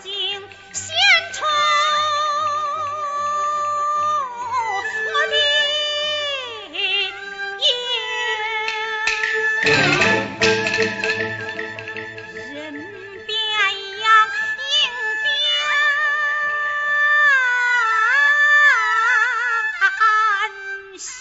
尽献丑我的英人变样应变形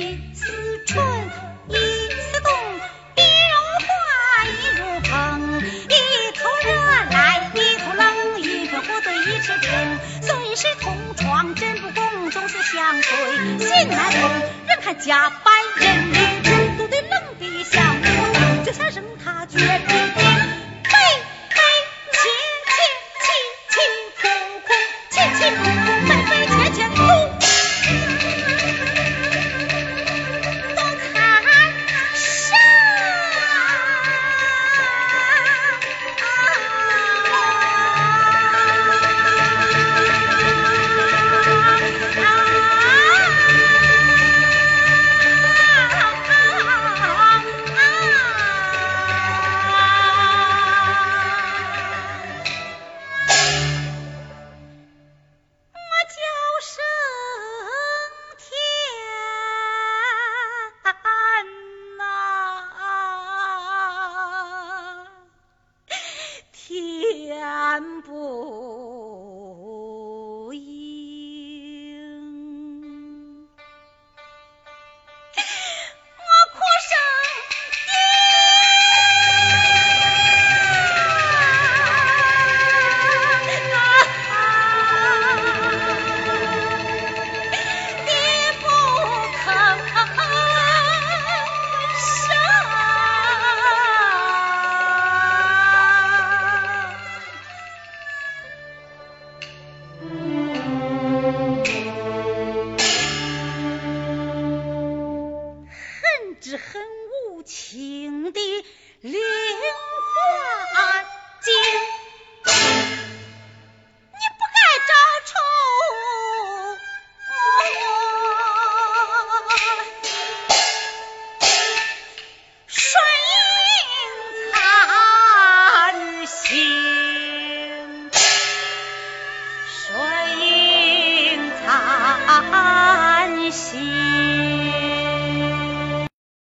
一丝春一丝冬一如花一如风一头热来一头冷一个火堆一尺冰虽是同床真不共纵使相随。心难同人还假扮